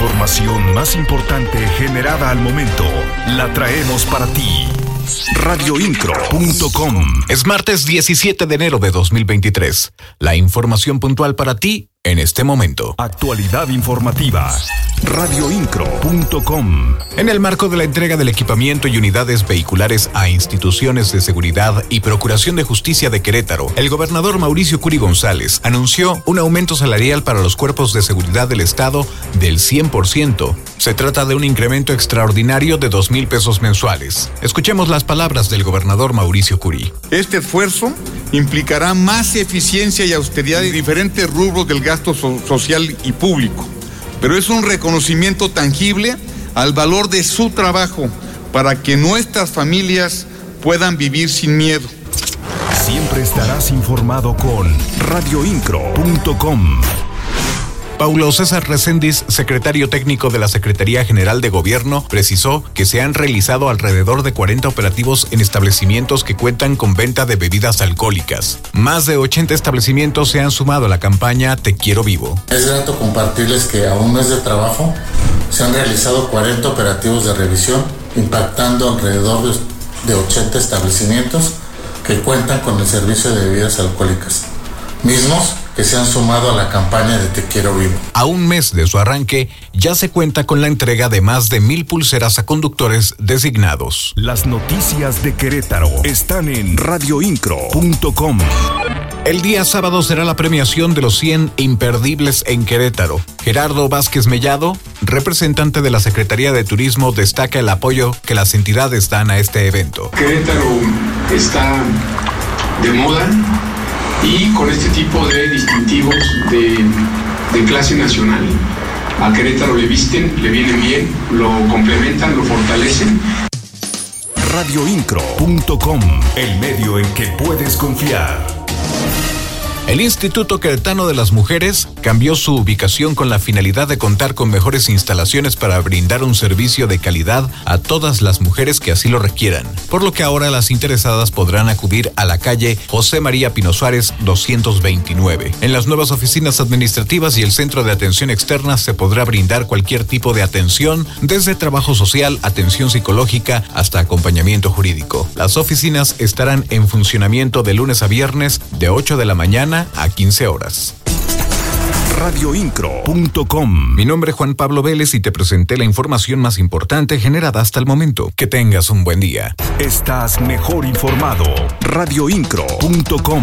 información más importante generada al momento la traemos para ti. Radioincro.com Es martes 17 de enero de 2023. La información puntual para ti en este momento. Actualidad informativa. Radioincro.com En el marco de la entrega del equipamiento y unidades vehiculares a instituciones de seguridad y procuración de justicia de Querétaro, el gobernador Mauricio Curi González anunció un aumento salarial para los cuerpos de seguridad del Estado del 100%. Se trata de un incremento extraordinario de 2 mil pesos mensuales. Escuchemos las palabras del gobernador Mauricio Curi. Este esfuerzo implicará más eficiencia y austeridad en diferentes rubros del gasto so- social y público, pero es un reconocimiento tangible al valor de su trabajo para que nuestras familias puedan vivir sin miedo. Siempre estarás informado con radioincro.com. Paulo César Recendis, secretario técnico de la Secretaría General de Gobierno, precisó que se han realizado alrededor de 40 operativos en establecimientos que cuentan con venta de bebidas alcohólicas. Más de 80 establecimientos se han sumado a la campaña Te Quiero Vivo. Es grato compartirles que a un mes de trabajo se han realizado 40 operativos de revisión, impactando alrededor de, de 80 establecimientos que cuentan con el servicio de bebidas alcohólicas, mismos que se han sumado a la campaña de Te Quiero Vivo. A un mes de su arranque, ya se cuenta con la entrega de más de mil pulseras a conductores designados. Las noticias de Querétaro están en radioincro.com. El día sábado será la premiación de los 100 imperdibles en Querétaro. Gerardo Vázquez Mellado, representante de la Secretaría de Turismo, destaca el apoyo que las entidades dan a este evento. Querétaro está de moda y con este tipo de distintivos de, de clase nacional. A Querétaro le visten, le vienen bien, lo complementan, lo fortalecen radioincro.com, el medio en que puedes confiar. El Instituto Queretano de las Mujeres cambió su ubicación con la finalidad de contar con mejores instalaciones para brindar un servicio de calidad a todas las mujeres que así lo requieran, por lo que ahora las interesadas podrán acudir a la calle José María Pino Suárez 229. En las nuevas oficinas administrativas y el centro de atención externa se podrá brindar cualquier tipo de atención, desde trabajo social, atención psicológica hasta acompañamiento jurídico. Las oficinas estarán en funcionamiento de lunes a viernes de 8 de la a 15 horas. radioincro.com. Mi nombre es Juan Pablo Vélez y te presenté la información más importante generada hasta el momento. Que tengas un buen día. Estás mejor informado. radioincro.com.